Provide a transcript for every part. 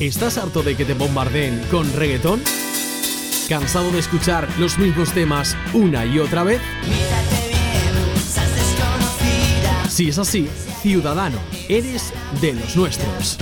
¿Estás harto de que te bombardeen con reggaetón? ¿Cansado de escuchar los mismos temas una y otra vez? Si es así, ciudadano, eres de los nuestros.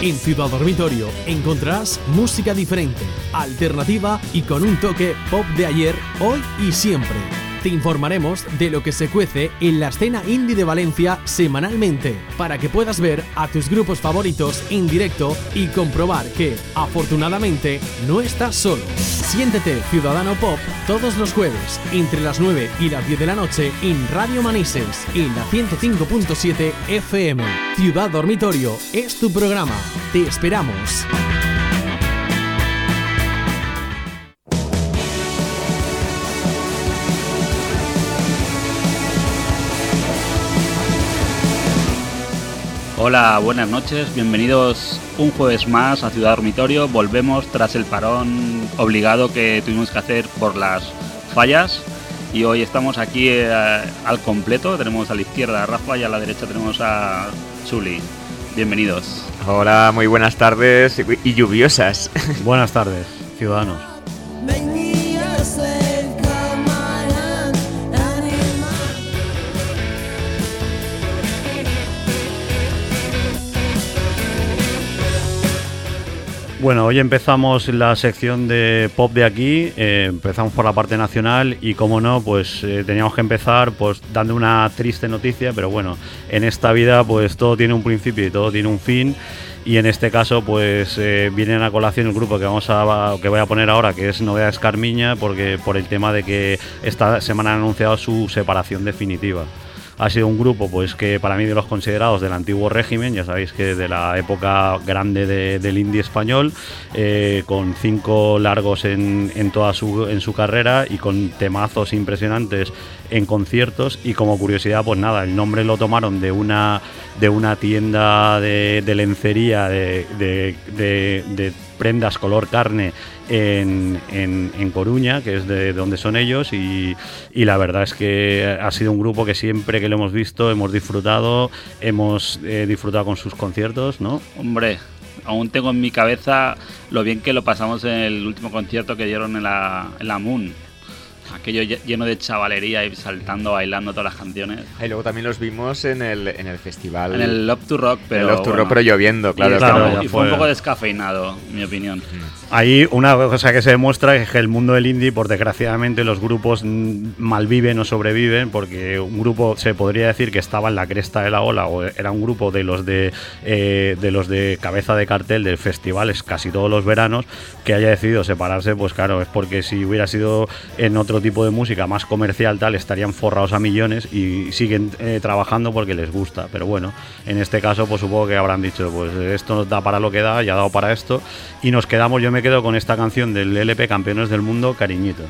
En Ciudad Dormitorio encontrarás música diferente, alternativa y con un toque pop de ayer, hoy y siempre te informaremos de lo que se cuece en la escena indie de Valencia semanalmente, para que puedas ver a tus grupos favoritos en directo y comprobar que, afortunadamente, no estás solo. Siéntete Ciudadano Pop todos los jueves, entre las 9 y las 10 de la noche, en Radio Manises, en la 105.7 FM. Ciudad Dormitorio es tu programa. Te esperamos. Hola, buenas noches, bienvenidos un jueves más a Ciudad Dormitorio. Volvemos tras el parón obligado que tuvimos que hacer por las fallas y hoy estamos aquí eh, al completo. Tenemos a la izquierda a Rafa y a la derecha tenemos a Zuli. Bienvenidos. Hola, muy buenas tardes y lluviosas. Buenas tardes, ciudadanos. Bueno, hoy empezamos la sección de pop de aquí, eh, empezamos por la parte nacional y como no, pues eh, teníamos que empezar pues dando una triste noticia, pero bueno, en esta vida pues todo tiene un principio y todo tiene un fin. Y en este caso pues eh, viene a colación el grupo que vamos a que voy a poner ahora que es Novedades Carmiña porque por el tema de que esta semana han anunciado su separación definitiva ha sido un grupo pues que para mí de los considerados del antiguo régimen, ya sabéis que de la época grande del indie español, eh, con cinco largos en, toda su, en su carrera y con temazos impresionantes en conciertos y como curiosidad pues nada, el nombre lo tomaron de una, de una tienda de, lencería de, de prendas color carne en, en, Coruña, que es de donde son ellos, y, y, la verdad es que ha sido un grupo que siempre que lo hemos visto hemos disfrutado, hemos eh, disfrutado con sus conciertos, ¿no? Hombre, aún tengo en mi cabeza lo bien que lo pasamos en el último concierto que dieron en la, en la Moon aquello lleno de chavalería y saltando, bailando todas las canciones. Y luego también los vimos en el, en el festival. En el Love to Rock, pero. Love to Rock, pero lloviendo, claro. Y, fue un poco descafeinado, en mi opinión. Ahí una cosa que se demuestra es que el mundo del indie, por desgraciadamente, los grupos malviven o sobreviven, porque un grupo se podría decir que estaba en la cresta de la ola, o era un grupo de los de, eh, de los de cabeza de cartel de festivales casi todos los veranos, que haya decidido separarse, pues claro, es porque si hubiera sido en otro tipo de música más comercial tal estarían forrados a millones y siguen eh, trabajando porque les gusta. Pero bueno en este caso pues supongo que habrán dicho pues esto nos da para lo que da ya ha dado para esto. Y nos quedamos yo me quedo con esta canción del LP Campeones del Mundo cariñito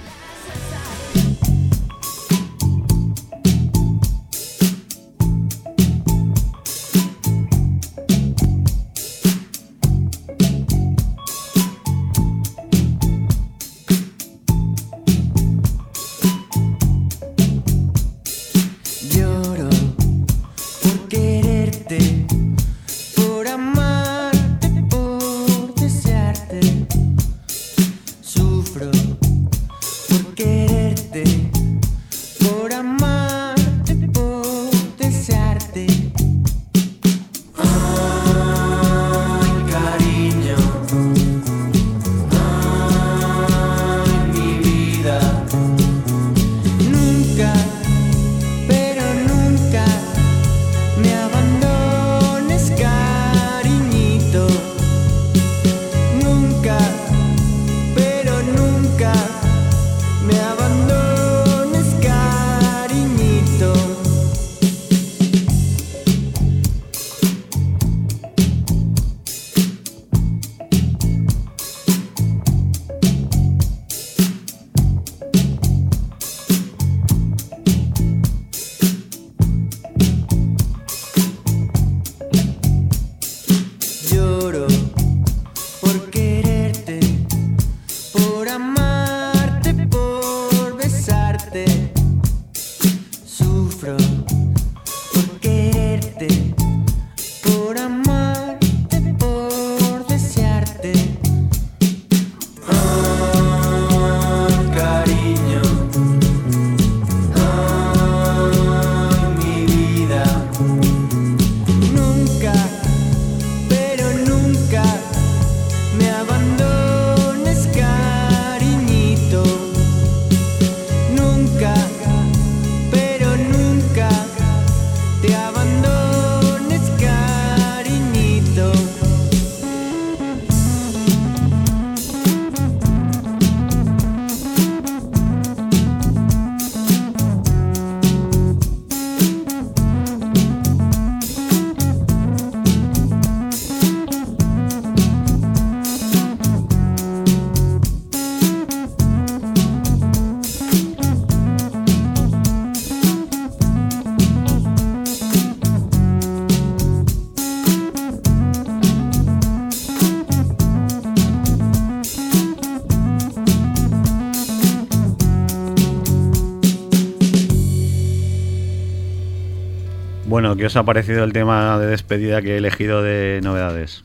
¿qué os ha parecido el tema de despedida que he elegido de novedades?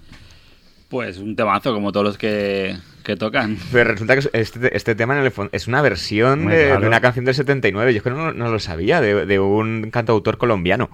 Pues un temazo como todos los que, que tocan. Pero resulta que este, este tema en el fondo es una versión de, claro. de una canción del 79. Yo es que no, no lo sabía, de, de un cantautor colombiano.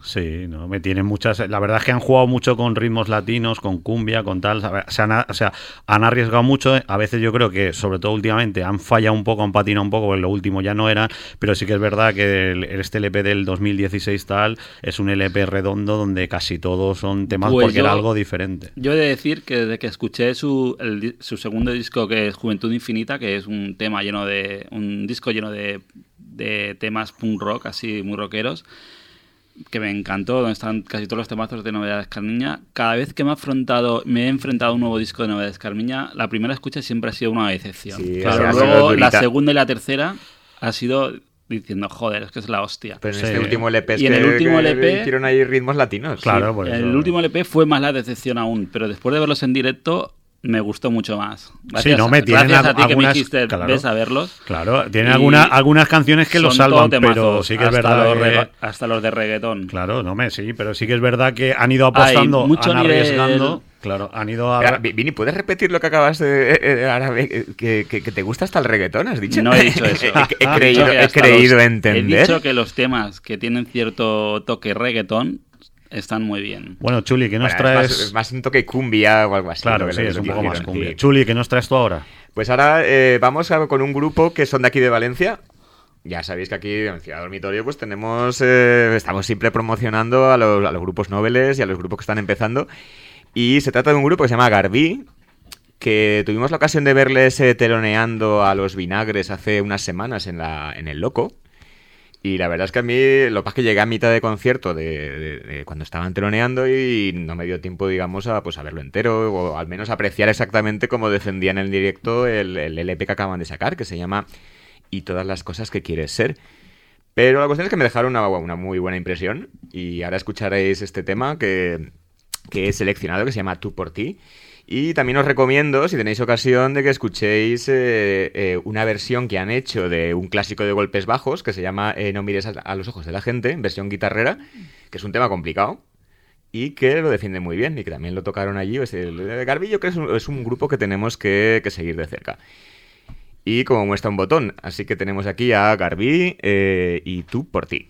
Sí, no, me tienen muchas. La verdad es que han jugado mucho con ritmos latinos, con cumbia, con tal. O sea, han, o sea, han arriesgado mucho. A veces yo creo que, sobre todo últimamente, han fallado un poco, han patinado un poco, porque lo último ya no era. Pero sí que es verdad que el- este LP del 2016 tal es un LP redondo donde casi todos son temas Pues porque yo- era algo diferente. Yo he de decir que desde que escuché su, el su segundo disco, que es Juventud Infinita, que es un tema lleno de. un disco lleno de, de temas punk rock, así muy rockeros, que me encantó, donde están casi todos los temazos de Novedades Carmiña. Cada vez que me he afrontado, me he enfrentado a un nuevo disco de Novedades Carmiña, la primera escucha siempre ha sido una decepción. Sí, Claro, luego la segunda y la tercera ha sido diciendo, joder, es que es la hostia. Pero en Sí. este último LP es Y en el último que LP hicieron ahí ritmos latinos. Claro, por eso. El último LP fue más la decepción aún, pero después de verlos en directo me gustó mucho más. Sí, no, me tienen gracias a al- ti que me algunas- dijiste, claro. ves a verlos. Claro, tienen alguna- algunas canciones que lo salvan, pero sí que es verdad. Los hasta los de reggaetón. Claro, no me sí, pero sí que es verdad que han ido apostando, mucho han nivel. arriesgando. Claro, han ido a. Ahora, Vini, ¿puedes repetir lo que acabas de... eh, eh, ahora ve- que, que- que te gusta hasta el reggaetón, has dicho? No he dicho eso. he, creído, he hasta creído los- entender. He dicho que los temas que tienen cierto toque reggaetón están muy bien. Bueno, Chuli, ¿qué nos Bueno, es traes? más, es más un toque cumbia o algo así. Claro, sí, es un poco más cumbia. sí. Chuli, ¿qué nos traes tú ahora? Pues ahora eh, vamos a- con un grupo que son de aquí de Valencia. Ya sabéis que aquí en Ciudad Dormitorio pues tenemos, eh, estamos siempre promocionando a los, a los grupos noveles y a los grupos que están empezando. Y se trata de un grupo que se llama Garbí, que tuvimos la ocasión de verles eh, teloneando a los vinagres hace unas semanas en, la, en El Loco. Y la verdad es que a mí, lo que pasa es que llegué a mitad de concierto de, de- cuando estaban teloneando y no me dio tiempo, digamos, a, pues, a verlo entero o al menos apreciar exactamente cómo defendían en directo el, el LP que acaban de sacar, que se llama Y todas las cosas que quieres ser. Pero la cuestión es que me dejaron una, una muy buena impresión y ahora escucharéis este tema que, que he seleccionado, que se llama Tú por ti. Y también os recomiendo, si tenéis ocasión, de que escuchéis eh, eh, una versión que han hecho de un clásico de golpes bajos, que se llama eh, No mires a, los ojos de la gente, versión guitarrera, que es un tema complicado y que lo defiende muy bien y que también lo tocaron allí. Es el, Garbillo, que es un, es un grupo que tenemos que, que seguir de cerca. Y como muestra un botón, así que tenemos aquí a Garbi eh, y tú por ti.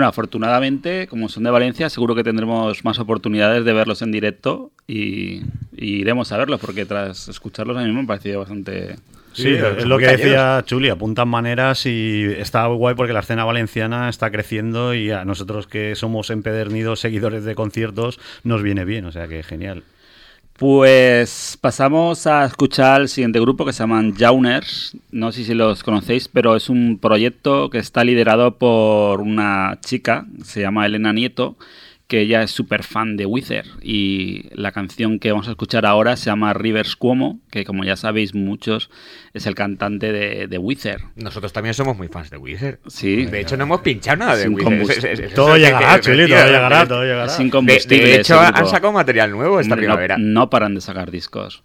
Bueno, afortunadamente, como son de Valencia, seguro que tendremos más oportunidades de verlos en directo y, y iremos a verlos, porque tras escucharlos a mí me ha parecido bastante... Sí, Sí, es lo que decía Chuli, apuntan maneras y está guay porque la escena valenciana está creciendo y a nosotros que somos empedernidos seguidores de conciertos nos viene bien, o sea que genial. Pues pasamos a escuchar el siguiente grupo que se llaman Jauners. No sé si los conocéis, pero es un proyecto que está liderado por una chica, se llama Elena Nieto, que ella es súper fan de Wither. Y la canción que vamos a escuchar ahora se llama Rivers Cuomo, que como ya sabéis muchos, es el cantante de, de Wither. Nosotros también somos muy fans de Wizard. Sí. De hecho, no hemos pinchado nada de Sin es- Todo llegará, Chuli, todo llegará, todo llegará. Es De, incombustible. de hecho, han sacado material nuevo esta primavera. No, paran de sacar discos.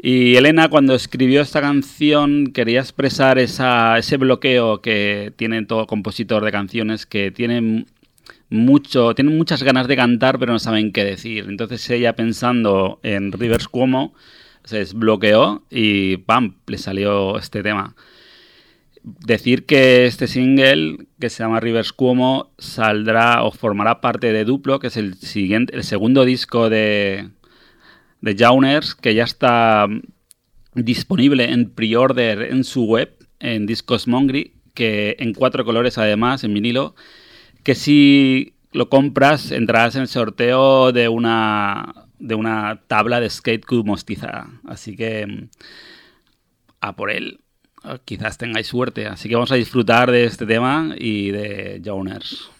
Y Elena, cuando escribió esta canción, quería expresar esa, ese bloqueo que tiene todo compositor de canciones que tienen mucho, tienen muchas ganas de cantar, pero no saben qué decir. Entonces ella pensando en Rivers Cuomo, se desbloqueó y ¡pam! le salió este tema. Decir que este single, que se llama Rivers Cuomo, saldrá o formará parte de Duplo, que es el siguiente, el segundo disco de, de Jauners, que ya está disponible en pre-order en su web, en Discos Mongri, que en cuatro colores además, en vinilo, que si lo compras entrarás en el sorteo de una, de una tabla de skate cube mostizada. Así que mm, a por él. Ah, Quizás tengáis suerte. Así que vamos a disfrutar de este tema y de Jauners.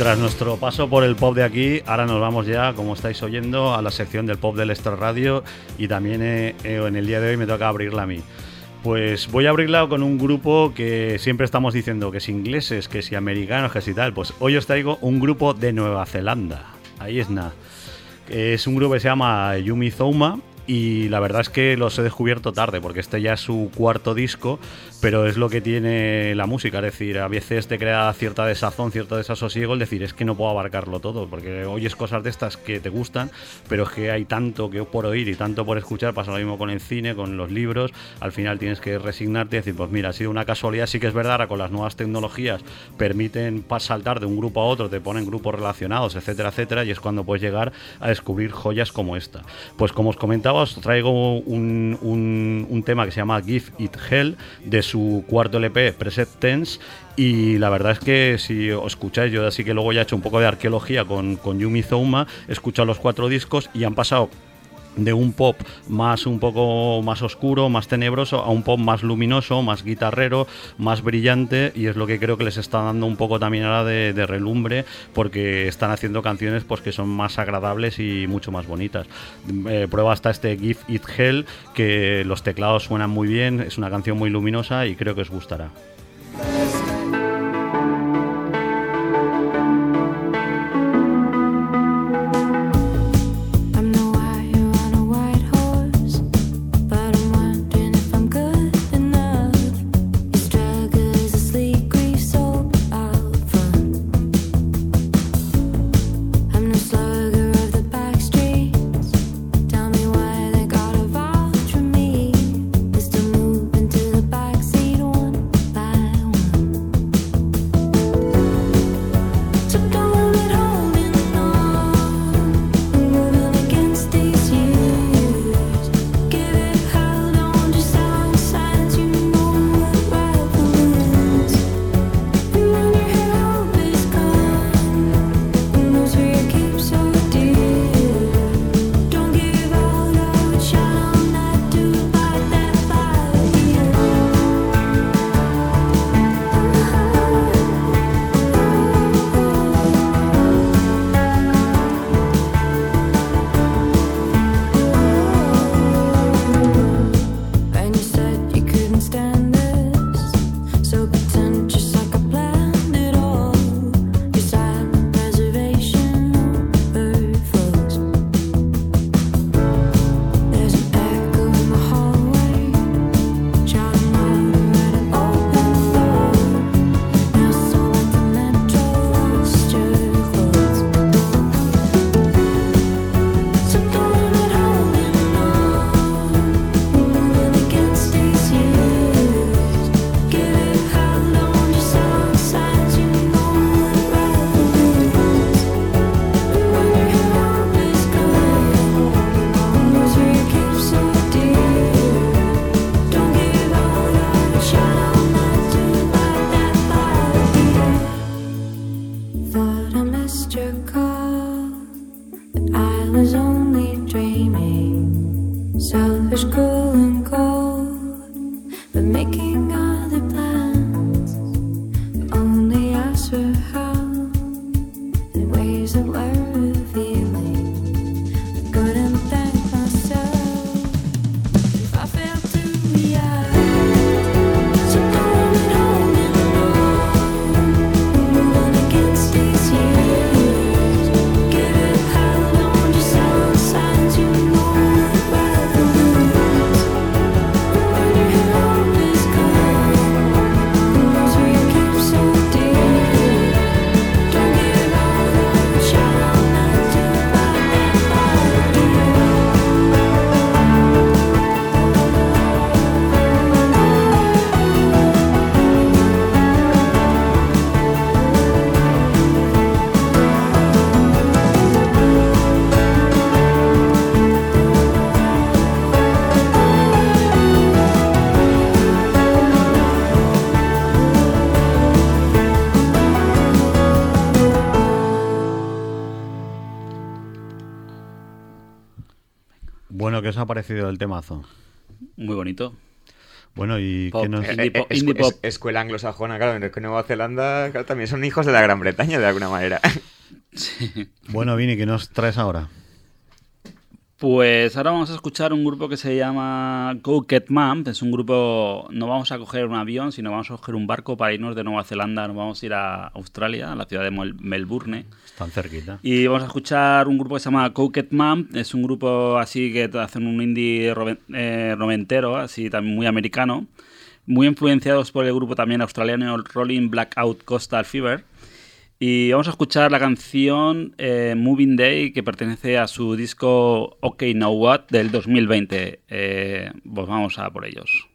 Tras nuestro paso por el pop de aquí, ahora nos vamos ya, como estáis oyendo, a la sección del pop del Extra Radio y también eh, eh, en el día de hoy me toca abrirla a mí. Pues voy a abrirla con un grupo que siempre estamos diciendo que si ingleses, que si americanos, que si tal. Pues hoy os traigo un grupo de Nueva Zelanda. Ahí es nada. Es un grupo que se llama Yumi Zouma y la verdad es que los he descubierto tarde porque este ya es su cuarto disco, pero es lo que tiene la música, es decir, a veces te crea cierta desazón, cierto desasosiego el decir es que no puedo abarcarlo todo, porque oyes cosas de estas que te gustan, pero es que hay tanto que por oír y tanto por escuchar, pasa lo mismo con el cine, con los libros, al final tienes que resignarte y decir, pues mira, ha sido una casualidad, sí que es verdad, ahora con las nuevas tecnologías permiten saltar de un grupo a otro, te ponen grupos relacionados, etcétera, etcétera, y es cuando puedes llegar a descubrir joyas como esta. Pues como os comentaba, os traigo un, un- un tema que se llama Give It Hell de su cuarto LP, Preset Tense, y la verdad es que si os escucháis, yo así que luego ya he hecho un poco de arqueología con, con Yumi Zouma, he escuchado los cuatro discos y han pasado de un pop más un poco más oscuro, más tenebroso, a un pop más luminoso, más guitarrero, más brillante y es lo que creo que les está dando un poco también ahora de, relumbre porque están haciendo canciones pues que son más agradables y mucho más bonitas. Eh, prueba hasta este Give It Hell que los teclados suenan muy bien, es una canción muy luminosa y creo que os gustará. Os ha parecido el temazo? Muy bonito. Bueno, y Pop. que nos... Eh, indie pop. es- escuela anglosajona, claro, en el que Nueva Zelanda claro, también son hijos de la Gran Bretaña de alguna manera. Bueno, Vini, ¿qué nos traes ahora? Pues ahora vamos a escuchar un grupo que se llama Go Get. Es un grupo, no vamos a coger un avión, sino vamos a coger un barco para irnos de Nueva Zelanda. Nos vamos a ir a Australia, a la ciudad de Mel- Melbourne. Están cerquita. Y vamos a escuchar un grupo que se llama Go Get. Es un grupo así que hacen un indie eh, noventero, así también muy americano. Muy influenciados por el grupo también australiano Rolling Blackout Coastal Fever. Y vamos a escuchar la canción eh, Moving Day que pertenece a su disco OK Now What del 2020. Eh, pues vamos a por ellos.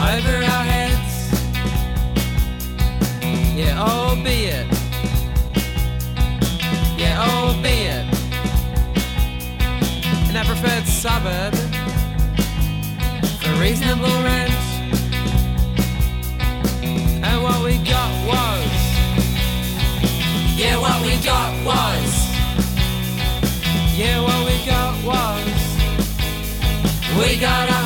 Over our heads. Yeah, albeit. Yeah, albeit. In our preferred suburb for reasonable rent. And what we got was. Yeah, what we got was. Yeah, what we got was. We got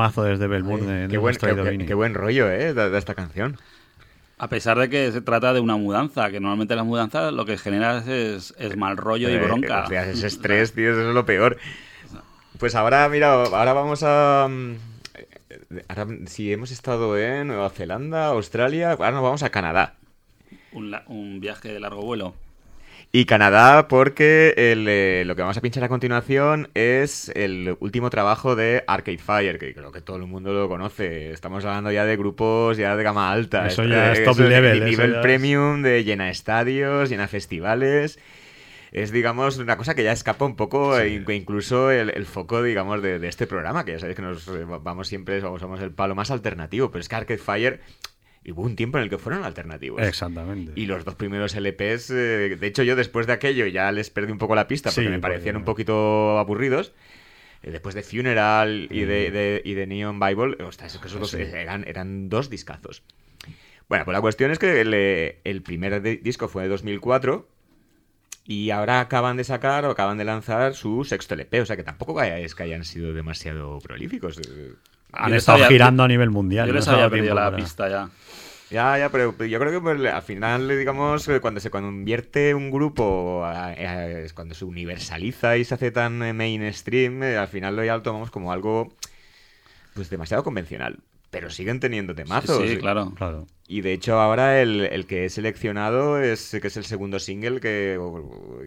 temazo desde Melbourne. qué, buen, qué- qué rollo, ¿eh? De, de esta canción. A pesar de que se trata de una mudanza, que normalmente las mudanzas lo que genera es, es mal rollo y Eh, bronca. o sea, ese estrés, tío, eso es lo peor. Pues ahora, mira, ahora vamos a... mm, ahora, si hemos estado en Nueva Zelanda, Australia, ahora nos vamos a Canadá. Un, la- un viaje de largo vuelo. Y Canadá porque el, eh, lo que vamos a pinchar a continuación es el último trabajo de Arcade Fire, que creo que todo el mundo lo conoce. Estamos hablando ya de grupos ya de gama alta. Eso ya es top level, eso nivel es- premium, de llena estadios, llena festivales. Es, digamos, una cosa que ya escapa un poco, e in- incluso el, el foco, digamos, de, de este programa, que ya sabéis que nos eh, vamos siempre, somos, somos el palo más alternativo, pero es que Arcade Fire hubo un tiempo en el que fueron alternativos. Exactamente. Y los dos primeros LPs, eh, de hecho yo después de aquello ya les perdí un poco la pista porque Sí, me parecían porque- un poquito aburridos. Eh, después de Funeral y de, de- y de Neon Bible, ostras, esos dos Sí. eran, eran dos discazos. Bueno, pues la cuestión es que el, eh, el primer di- disco fue de 2004 y ahora acaban de sacar o acaban de lanzar su sexto LP, o sea que tampoco es que hayan sido demasiado prolíficos. Han estado había- girando a nivel mundial. Yo les había perdido la para- pista ya. Ya, ya, pero yo creo que pues, al final, digamos, eh, cuando se cuando invierte un grupo, es cuando se universaliza y se hace tan eh, mainstream, eh, al final lo ya lo tomamos como algo pues demasiado convencional. Pero siguen teniendo temazos. Sí, sí, claro. Claro. Y de hecho ahora el, el que he seleccionado es que es el segundo single que,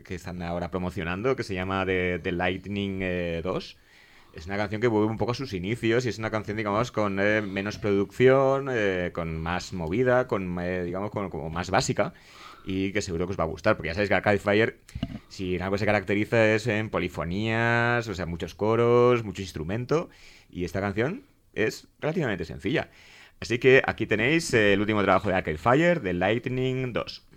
que están ahora promocionando, que se llama The, The Lightning eh, 2. Es una canción que vuelve un poco a sus inicios y es una canción, digamos, con eh, menos producción, eh, con más movida, con, eh, digamos, como más básica y que seguro que os va a gustar, porque ya sabéis que Arcade Fire, si en algo se caracteriza es en polifonías, o sea, muchos coros, mucho instrumento, y esta canción es relativamente sencilla. Así que aquí tenéis el último trabajo de Arcade Fire, The Lightning 2.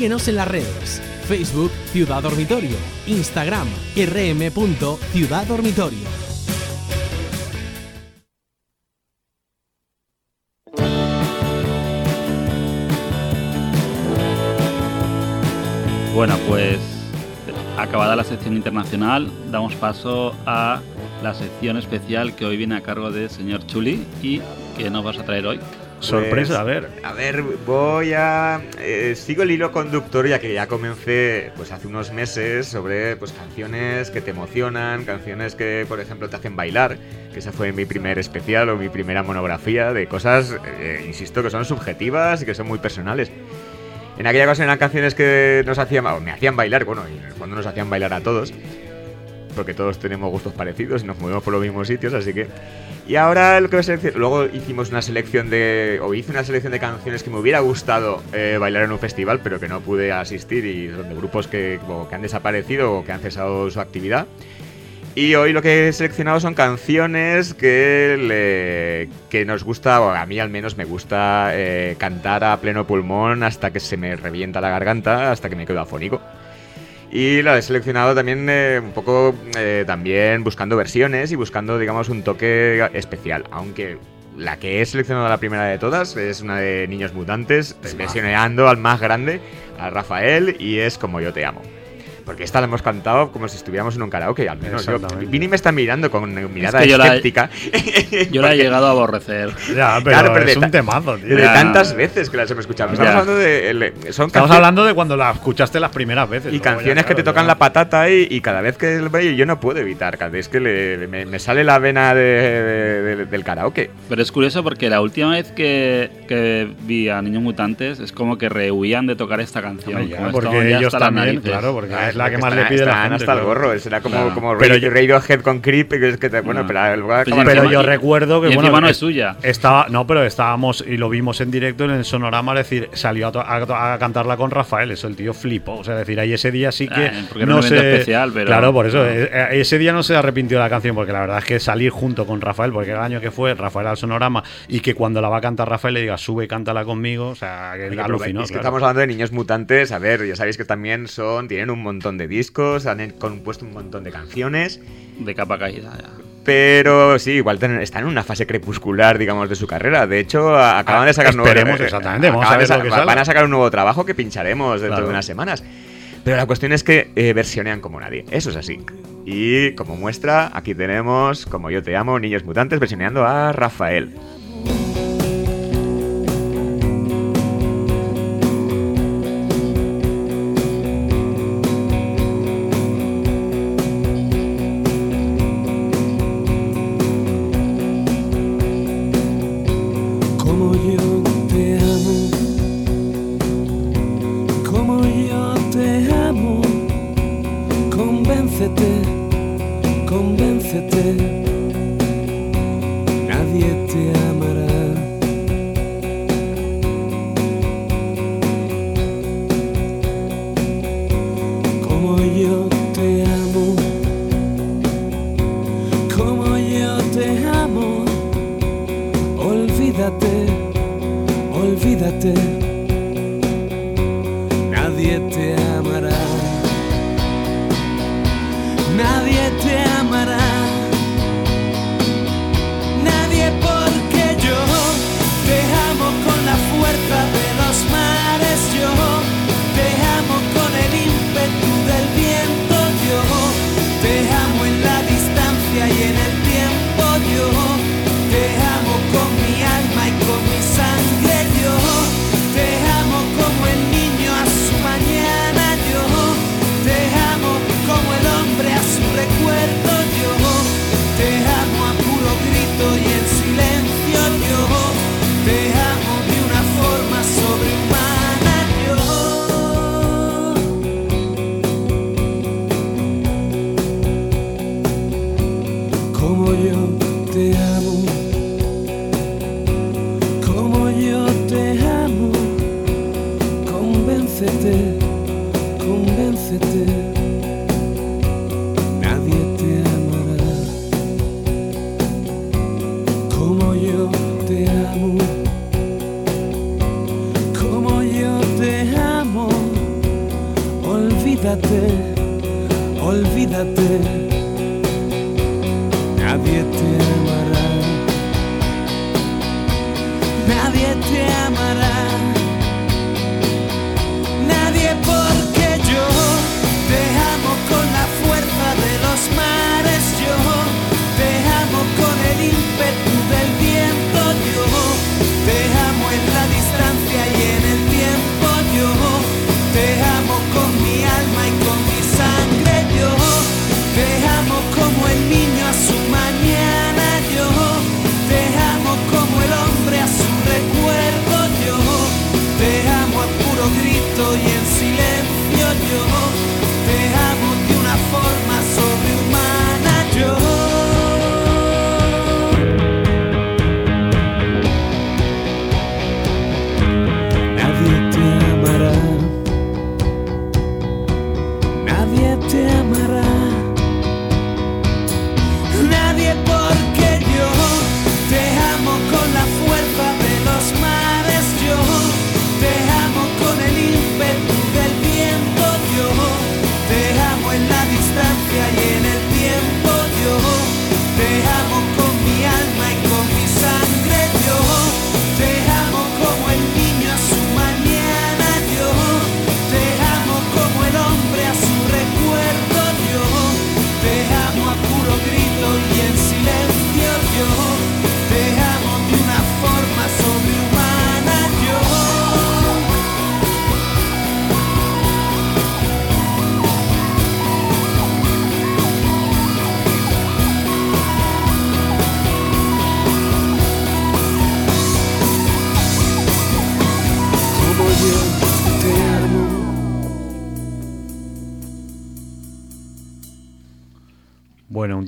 Síguenos en las redes. Facebook Ciudad Dormitorio. Instagram rm.ciudaddormitorio. Bueno, pues acabada la sección internacional, damos paso a la sección especial que hoy viene a cargo del señor Chuli y que nos vas a traer hoy. Sorpresa, a ver. A ver, voy a. eh, sigo el hilo conductor ya que ya comencé pues hace unos meses sobre pues canciones que te emocionan, canciones que, por ejemplo, te hacen bailar. Que esa fue mi primer especial o mi primera monografía de cosas, eh, insisto, que son subjetivas y que son muy personales. En aquella ocasión eran canciones que nos hacían, o me hacían bailar, bueno, y en el fondo nos hacían bailar a todos, porque todos tenemos gustos parecidos y nos movemos por los mismos sitios, así que... Y ahora lo que voy a luego hicimos una selección de, o hice una selección de canciones que me hubiera gustado eh, bailar en un festival, pero que no pude asistir y son de grupos que, como que han desaparecido o que han cesado su actividad. Y hoy lo que he seleccionado son canciones que, le- que nos gusta, o a mí al menos me gusta eh, cantar a pleno pulmón hasta que se me revienta la garganta, hasta que me quedo afónico. Y la he seleccionado también eh, un poco eh, también buscando versiones y buscando, digamos, un toque especial. Aunque la que he seleccionado la primera de todas es una de Niños Mutantes, versioneando al más grande, a Rafael, y es Como yo te amo. Porque esta la hemos cantado como si estuviéramos en un karaoke, al menos. Yo. Vini me está mirando con mirada que yo la he- escéptica. Yo la he llegado a aborrecer. Ya, pero, Claro, pero es un temazo, tío. De Ya. tantas veces que las hemos escuchado. Estamos hablando de. el- son Estamos canciones- hablando de cuando la escuchaste las primeras veces. Y luego ya, canciones que te claro, tocan ya. la patata y, y cada vez que el veo yo no puedo evitar, cada vez que le- me, me sale la vena de- de- de- del karaoke. Pero es curioso porque la última vez que, que vi a Niños Mutantes es como que rehuían de tocar esta canción. Hombre, ya, como porque ellos también, claro, porque es la que más están- le pide la gente. hasta el gorro, será como, Claro. como Pero yo- Radiohead con Creep, que es que te, bueno, No. pero yo y- recuerdo que y bueno, no que es suya. Estaba, no, pero estábamos y lo vimos en directo en el sonorama, es decir, salió a, to- a a cantarla con Rafael, eso el tío flipó, o sea, es decir, ahí ese día sí que Ah, porque era no un evento se especial, pero- Claro, por eso no. eh, eh, ese día no se arrepintió de la canción porque la verdad es que salir junto con Rafael, porque el año que fue Rafael al sonorama y que cuando la va a cantar Rafael le diga, "Sube y cántala conmigo", o sea, que Oye, alucinó. es que claro. estamos hablando de niños mutantes, a ver, ya sabéis que también son, tienen un montón de discos, han compuesto un montón de canciones. De capa caída, ya. Pero sí, igual están en una fase crepuscular, digamos, de su carrera. De hecho, a- acaban Ah, de sacar nuevo- esperemos, exactamente, vamos a ver lo que. Van a sacar un nuevo trabajo que pincharemos dentro Claro. de unas semanas. Pero la cuestión es que eh, versionean como nadie. Eso es así. Y como muestra, aquí tenemos, como yo te amo, Niños Mutantes versioneando a Rafael.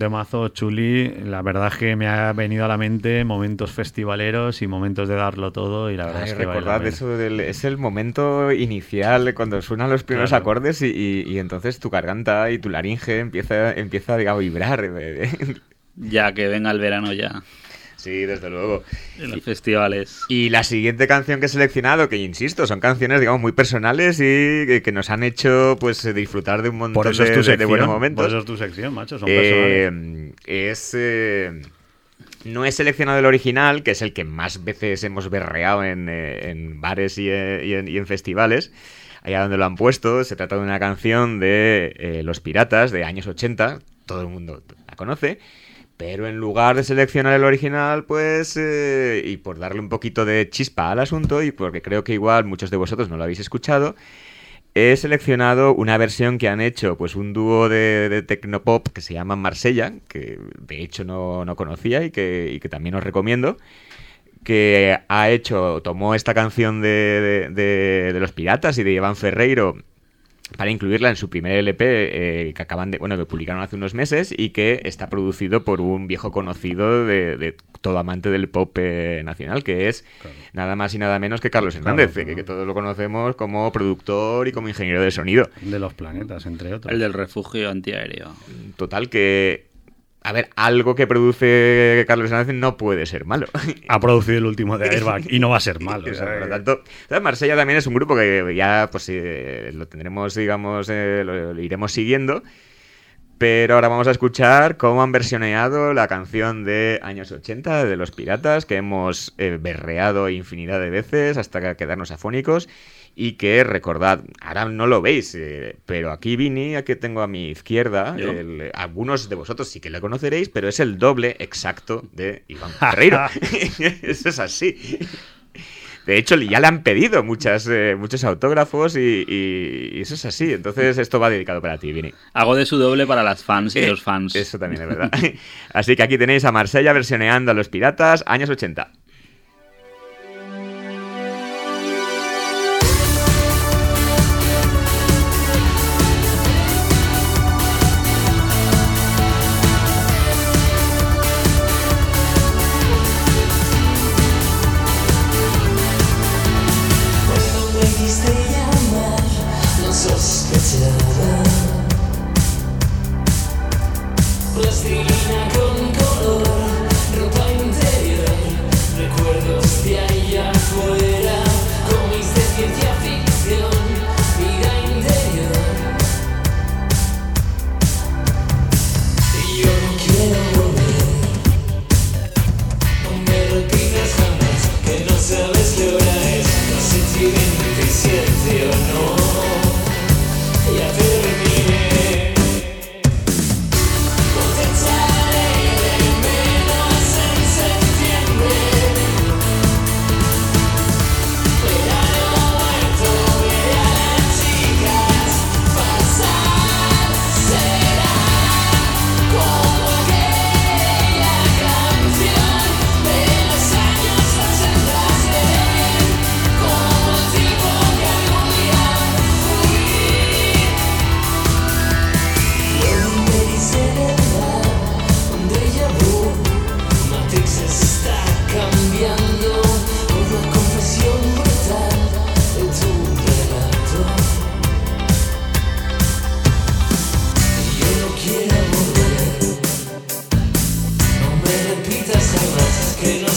Temazo chuli. La verdad es que me ha venido a la mente momentos festivaleros y momentos de darlo todo. Y la verdad Ay, es que recordad eso del, es el momento inicial cuando suenan los primeros Claro. acordes y, y- y entonces tu garganta y tu laringe empieza, empieza a vibrar. Ya que venga el verano ya sí, desde luego. en los festivales. Y la siguiente canción que he seleccionado, que insisto, son canciones, digamos, muy personales y que, que nos han hecho pues disfrutar de un montón Por eso de, es tu de- de sección. buenos momentos. Por eso es tu sección, macho. Son Eh, personales. es. eh, no he seleccionado el original, que es el que más veces hemos berreado en, eh, en bares y, eh, y en, y en festivales. Allá donde lo han puesto, se trata de una canción de eh, Los Piratas de años 80. Todo el mundo la conoce. Pero en lugar de seleccionar el original, pues. eh, y por darle un poquito de chispa al asunto, y porque creo que igual muchos de vosotros no lo habéis escuchado, He seleccionado una versión que han hecho, pues un dúo de, de tecnopop que se llama Marsella, que de hecho no, no conocía y que, que también os recomiendo, que ha hecho, tomó esta canción de- de los piratas y de Iván Ferreiro para incluirla en su primer LP eh, que acaban de, bueno, que publicaron hace unos meses y que está producido por un viejo conocido de, de todo amante del pop eh, nacional, que es nada más y nada menos que Carlos Hernández, claro. que, que todos lo conocemos como productor y como ingeniero de sonido. De los planetas, entre otros. El del refugio antiaéreo. Total que, a ver, algo que produce Carlos Hernández no puede ser malo. Ha producido el último de Airbag y no va a ser malo. O sea, por lo tanto, ¿sabes? Marsella también es un grupo que ya pues eh, lo tendremos, digamos, eh, lo, lo iremos siguiendo. Pero ahora vamos a escuchar cómo han versioneado la canción de años 80 de Los Piratas, que hemos eh, berreado infinidad de veces hasta quedarnos afónicos. Y que recordad, ahora no lo veis, eh, pero aquí Vini, aquí tengo a mi izquierda, algunos de vosotros sí que lo conoceréis, pero es el doble exacto de Iván Ferreiro. Eso es así. De hecho, ya le han pedido muchas, eh, muchos autógrafos y, y- y eso es así. Entonces, esto va dedicado para ti, Vini. Hago de su doble para las fans y Eh, los fans. Eso también es verdad. Así que aquí tenéis a Marsella versioneando a los piratas, años 80.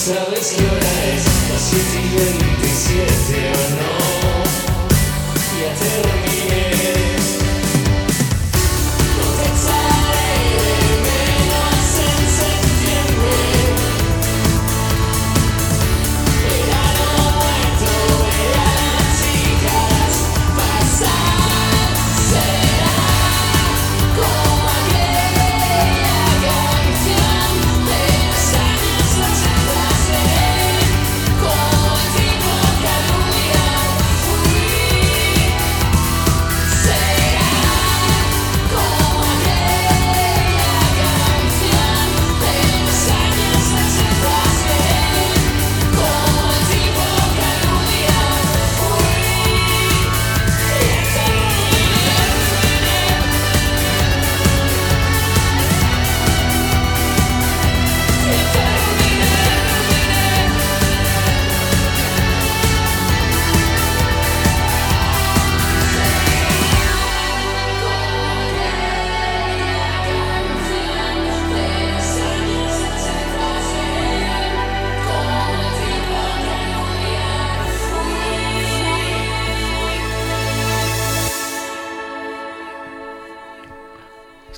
Sabes qué hora es, las 7 y 27 o no. Terminé.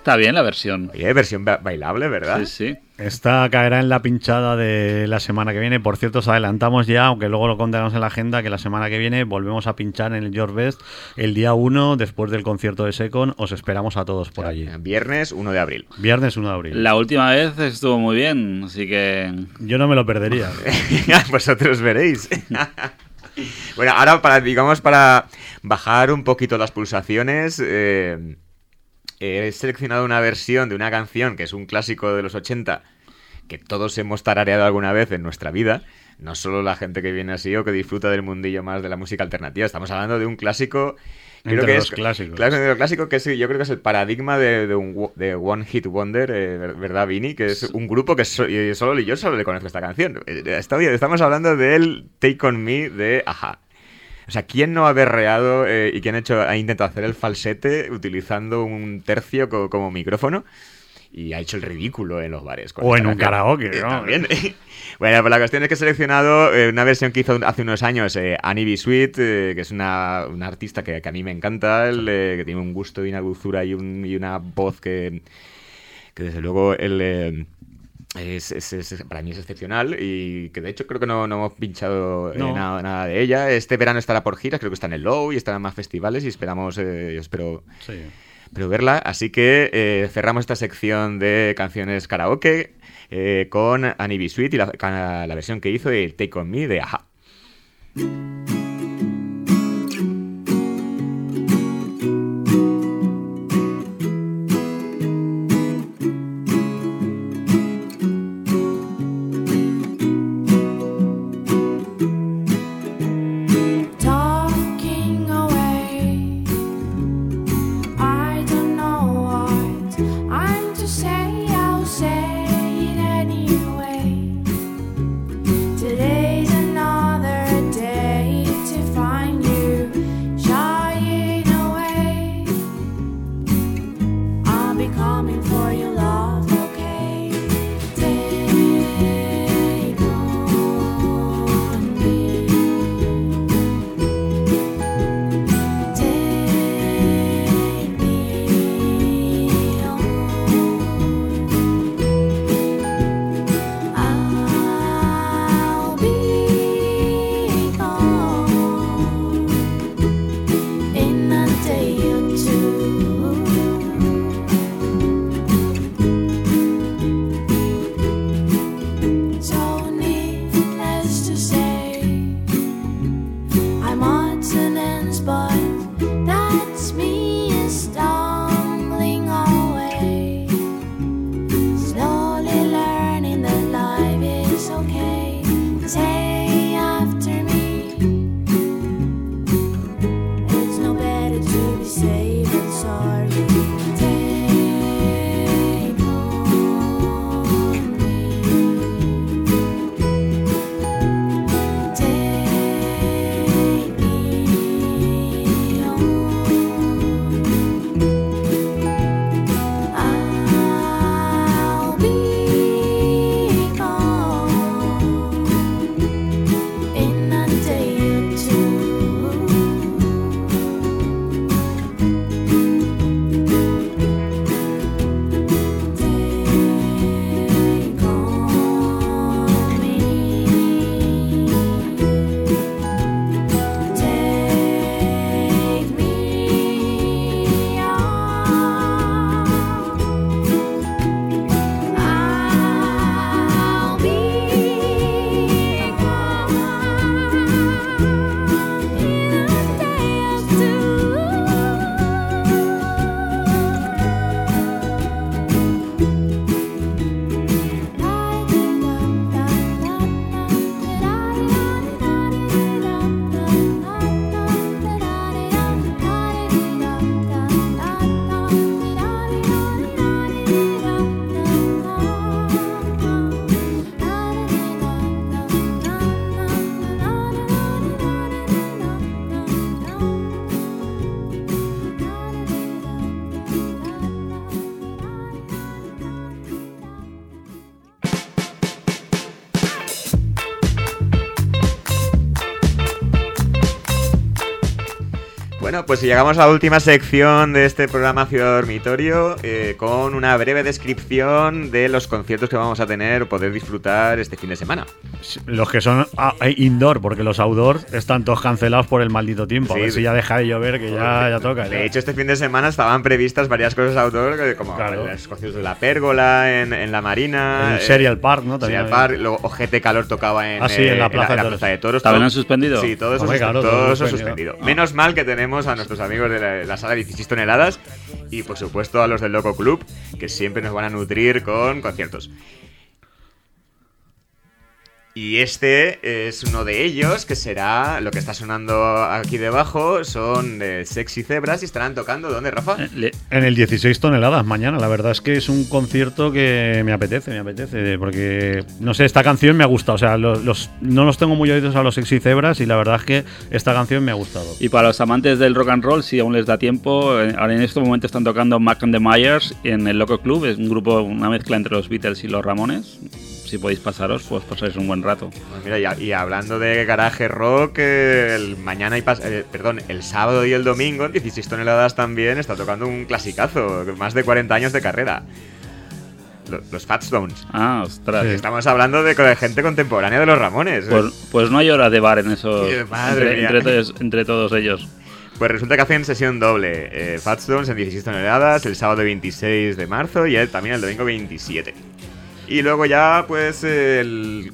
Está bien la versión. Oye, versión ba- bailable, ¿verdad? Sí, sí. Esta caerá en la pinchada de la semana que viene. Por cierto, os adelantamos ya, aunque luego lo contaremos en la agenda, que la semana que viene volvemos a pinchar en el George Best el día 1, después del concierto de Secon. Os esperamos a todos por allí. Viernes 1 de abril. Viernes 1 de abril. La última vez estuvo muy bien, así que Yo no me lo perdería. Vosotros veréis. bueno, ahora para, digamos, para bajar un poquito las pulsaciones, eh, he seleccionado una versión de una canción que es un clásico de los 80 que todos hemos tarareado alguna vez en nuestra vida. No solo la gente que viene así o que disfruta del mundillo más de la música alternativa. Estamos hablando de un clásico. Creo Entre que los es clásicos. Claro, de que es, yo creo que es el paradigma de, de un de One Hit Wonder, eh, ver- ¿verdad, Vini? Que es un grupo que so- y solo yo solo le conozco esta canción. Eh, estamos hablando del Take On Me de Aja. O sea, ¿quién no ha berreado eh, y quién ha, hecho, ha intentado hacer el falsete utilizando un tercio co- como micrófono? Y ha hecho el ridículo en los bares. O en un karaoke, Eh, ¿no? También. bueno, pues la cuestión es que he seleccionado eh, una versión que hizo hace unos años eh, Annie B. Sweet, eh, que es una, una artista que, que a mí me encanta, el, eh, que tiene un gusto y una dulzura y, un- y una voz que, que desde luego el, es, es- es- para mí es excepcional y que de hecho creo que no, no hemos pinchado eh, nada, nada de ella. Este verano estará por giras, creo que está en el Low y estará en más festivales y esperamos, eh, yo espero Sí. pero verla. Así que eh, cerramos esta sección de canciones karaoke con Annie B. Sweet y la, la versión que hizo de Take On Me de Aja. Bueno, pues llegamos a la última sección de este programa Ciudad Dormitorio eh, con una breve descripción de los conciertos que vamos a tener o poder disfrutar este fin de semana. Los que son ah, eh, indoor, porque los outdoor están todos cancelados por el maldito tiempo. Sí, a ver si de- ya deja de llover, que ya, ya toca. De hecho, este fin de semana estaban previstas varias cosas outdoor, como Claro. los conciertos de la Pérgola, en, en la Marina. El eh, Serial Park, ¿no? También Serial. Park, luego Ojete Calor tocaba en, Ah, sí, en la eh, Plaza de Toros. Plaza de Toros. ¿También Todo- han suspendido? Sí, todo eso, Hombre, claro, todo eso suspendido. suspendido. Menos mal que tenemos a nuestros amigos de la, la sala 16 toneladas y, por supuesto, a los del Loco Club, que siempre nos van a nutrir con conciertos. Y este es uno de ellos, que será lo que está sonando aquí debajo, son eh, Sexy Zebras y estarán tocando, ¿dónde, Rafa? Eh, En el 16 toneladas mañana, la verdad es que es un concierto que me apetece, me apetece, porque no sé, esta canción me ha gustado, o sea, los, los- no los tengo muy oídos a los sexy cebras y la verdad es que esta canción me ha gustado. Y para los amantes del rock and roll, si aún les da tiempo, eh, ahora en este momento están tocando Mac and the Myers en el Loco Club, es un grupo, una mezcla entre los Beatles y los Ramones. Si podéis pasaros, pues pasáis un buen rato. Pues mira, y, hablando de garaje rock, eh, el mañana y pas- eh, perdón, el sábado y el domingo, en 16 toneladas también, está tocando un clasicazo, más de 40 años de carrera. Lo- Los Fat Stones. Ah, ostras. Sí. Estamos hablando de, de gente contemporánea de los Ramones. Pues, pues no hay hora de bar en eso. Entre, mía. entre todos- entre todos ellos. Pues resulta que hacen sesión doble. Eh, Fat Stones en 16 toneladas, el sábado 26 de marzo y el- también el domingo 27. Y luego ya, pues, el...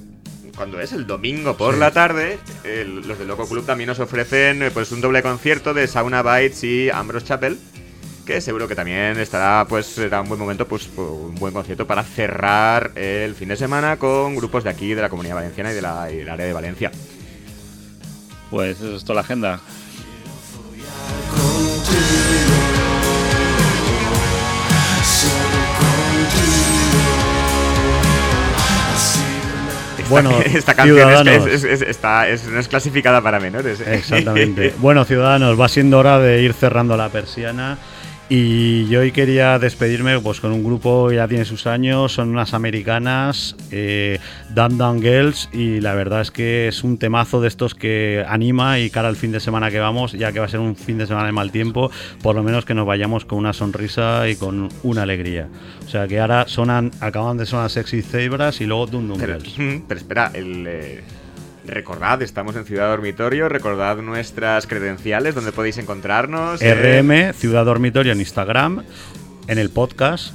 Cuando es el domingo por la tarde, el- los de Loco Club también nos ofrecen eh, pues un doble concierto de Sauna Bites y Ambrose Chapel, que seguro que también estará, pues, será un buen momento, pues, un buen concierto para cerrar el fin de semana con grupos de aquí, de la Comunidad Valenciana y, de la- y del área de Valencia. Pues eso es toda la agenda. Esta, Bueno, esta canción es, ciudadanos. es- es- está- es- no es clasificada para menores. ¿eh? Exactamente. bueno, ciudadanos, va siendo hora de ir cerrando la persiana. Y yo hoy quería despedirme pues con un grupo ya tiene sus años, son unas americanas, eh, Down Down Girls, y la verdad es que es un temazo de estos que anima y cara al fin de semana que vamos, ya que va a ser un fin de semana de mal tiempo, por lo menos que nos vayamos con una sonrisa y con una alegría. O sea que ahora sonan, acaban de sonar Sexy Zebras y luego Doom pero, Girls. pero espera, el, eh, recordad, estamos en Ciudad Dormitorio, recordad nuestras credenciales, donde podéis encontrarnos. eh, RM, Ciudad Dormitorio en Instagram, en el podcast,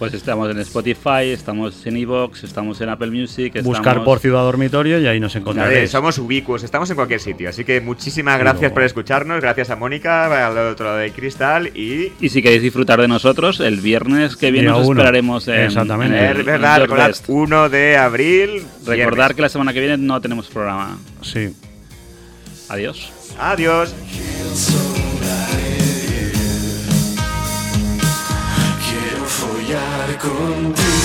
Pues estamos en Spotify, estamos en Evox, estamos en Apple Music. buscar por Ciudad Dormitorio y ahí nos Vale, encontraréis. somos ubicuos, estamos en cualquier sitio, así que muchísimas gracias por escucharnos, gracias a Mónica, al otro lado de Cristal y... Y si queréis disfrutar de nosotros, el viernes que viene Día os uno. esperaremos en, Exactamente. en Eh, el- verdad, el recordad, West. 1 de abril. Recordar viernes. que la semana que viene no tenemos programa. Sí. Adiós. Adiós. Solo contigo.